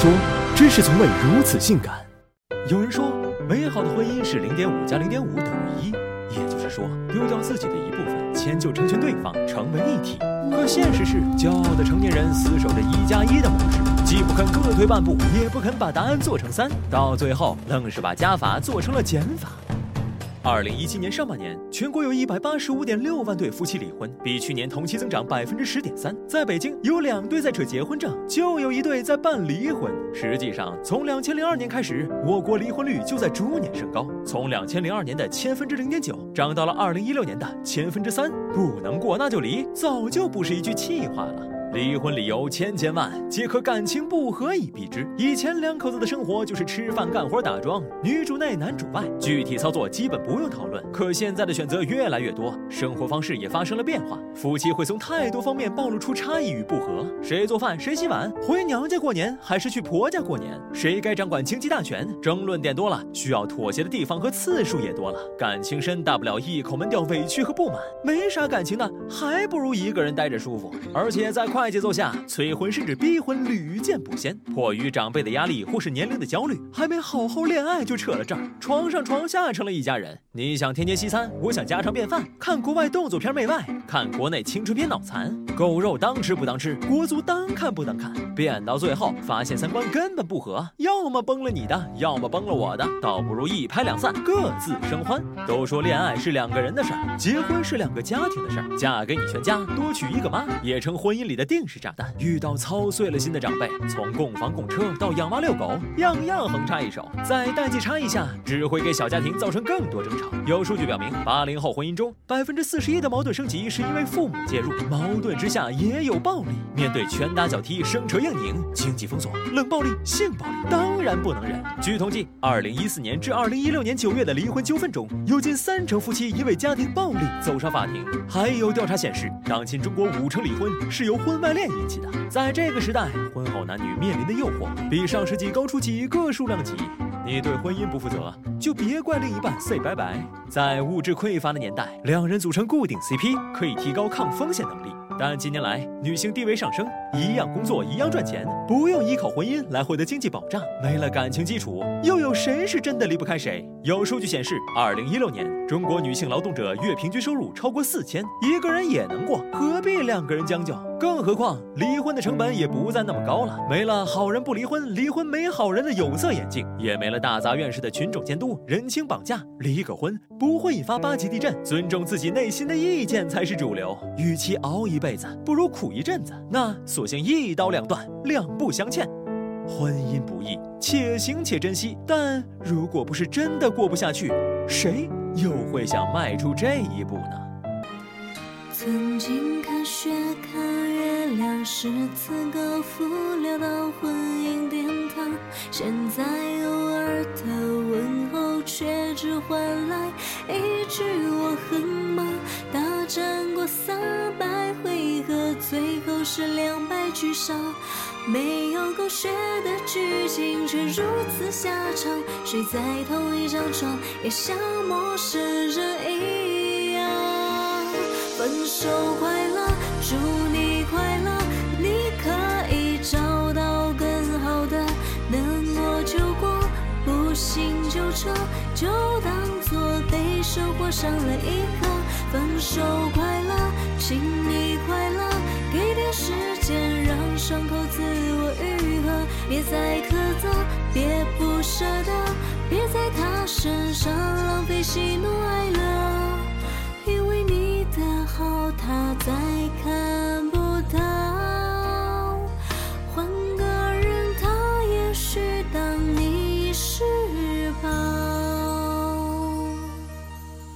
说，真是从未如此性感。有人说，美好的婚姻是零点五加零点五等于一，也就是说，丢掉自己的一部分，迁就成全对方，成为一体。可现实是，骄傲的成年人死守着一加一的模式，既不肯各退半步，也不肯把答案做成三，到最后愣是把加法做成了减法。二零一七年上半年，全国有一百八十五点六万对夫妻离婚，比去年同期增长百分之十点三。在北京，有两对在扯结婚证，就有一对在办离婚。实际上，从两千零二年开始，我国离婚率就在逐年升高，从两千零二年的千分之零点九，涨到了二零一六年的千分之三。不能过那就离，早就不是一句气话了。离婚理由千千万，皆可感情不和以避之。以前两口子的生活就是吃饭、干活、打桩，女主内男主外，具体操作基本不用讨论。可现在的选择越来越多，生活方式也发生了变化，夫妻会从太多方面暴露出差异与不和：谁做饭，谁洗碗，回娘家过年还是去婆家过年，谁该掌管经济大权？争论点多了，需要妥协的地方和次数也多了。感情深，大不了一口闷掉委屈和不满；没啥感情的，还不如一个人待着舒服。而且在快节奏下，催婚甚至逼婚屡见不鲜。迫于长辈的压力或是年龄的焦虑，还没好好恋爱就扯了证，床上床下成了一家人。你想天天西餐，我想家常便饭。看国外动作片媚外，看国内青春片脑残。狗肉当吃不当吃，国足当看不当看。变到最后，发现三观根本不合，要么崩了你的，要么崩了我的，倒不如一拍两散，各自生欢。都说恋爱是两个人的事儿，结婚是两个家庭的事儿。嫁给你全家，多娶一个妈，也成婚姻里的定是炸弹。遇到操碎了心的长辈，从供房供车到养娃遛狗，样样横插一手。在代际差异下，只会给小家庭造成更多争吵。有数据表明，八零后婚姻中，百分之四十一的矛盾升级是因为父母介入。矛盾之下也有暴力，面对拳打脚踢、生扯硬拧、经济封锁、冷暴力、性暴力，当然不能忍。据统计，二零一四年至二零一六年九月的离婚纠纷中，有近三成夫妻因为家庭暴力走上法庭。还有调查显示，当今中国五成离婚是由婚外恋引起的。在这个时代，婚后男女面临的诱惑比上世纪高出几个数量级。你对婚姻不负责，就别怪另一半 say 拜拜。在物质匮乏的年代，两人组成固定 CP 可以提高抗风险能力。但近年来，女性地位上升，一样工作一样赚钱，不用依靠婚姻来获得经济保障，没了感情基础，又有谁是真的离不开谁？有数据显示，二零一六年中国女性劳动者月平均收入超过四千，一个人也能过，何必两个人将就？更何况离婚的成本也不再那么高了，没了好人不离婚，离婚没好人的有色眼镜，也没了大杂院式的群众监督、人情绑架，离个婚不会引发八级地震，尊重自己内心的意见才是主流。与其熬一辈子，不如苦一阵子，那索性一刀两断，两不相欠。婚姻不易，且行且珍惜。但如果不是真的过不下去，谁又会想迈出这一步呢？曾经看雪看月亮是资格扶聊到婚姻殿堂，现在偶尔的问候却只换来一句我很忙。大战过三百回合，最后是两败俱伤。没有狗血的剧情，却如此下场。睡在同一张床，也像陌生人一样。分手快乐，祝你快乐，你可以找到更好的。能过就过，不行就撤，就当作被生活伤了一课。分手快乐，请你快乐，给点时伤口自我愈合别再苛责别不舍得别在他身上浪费喜怒哀乐因为你的好他在看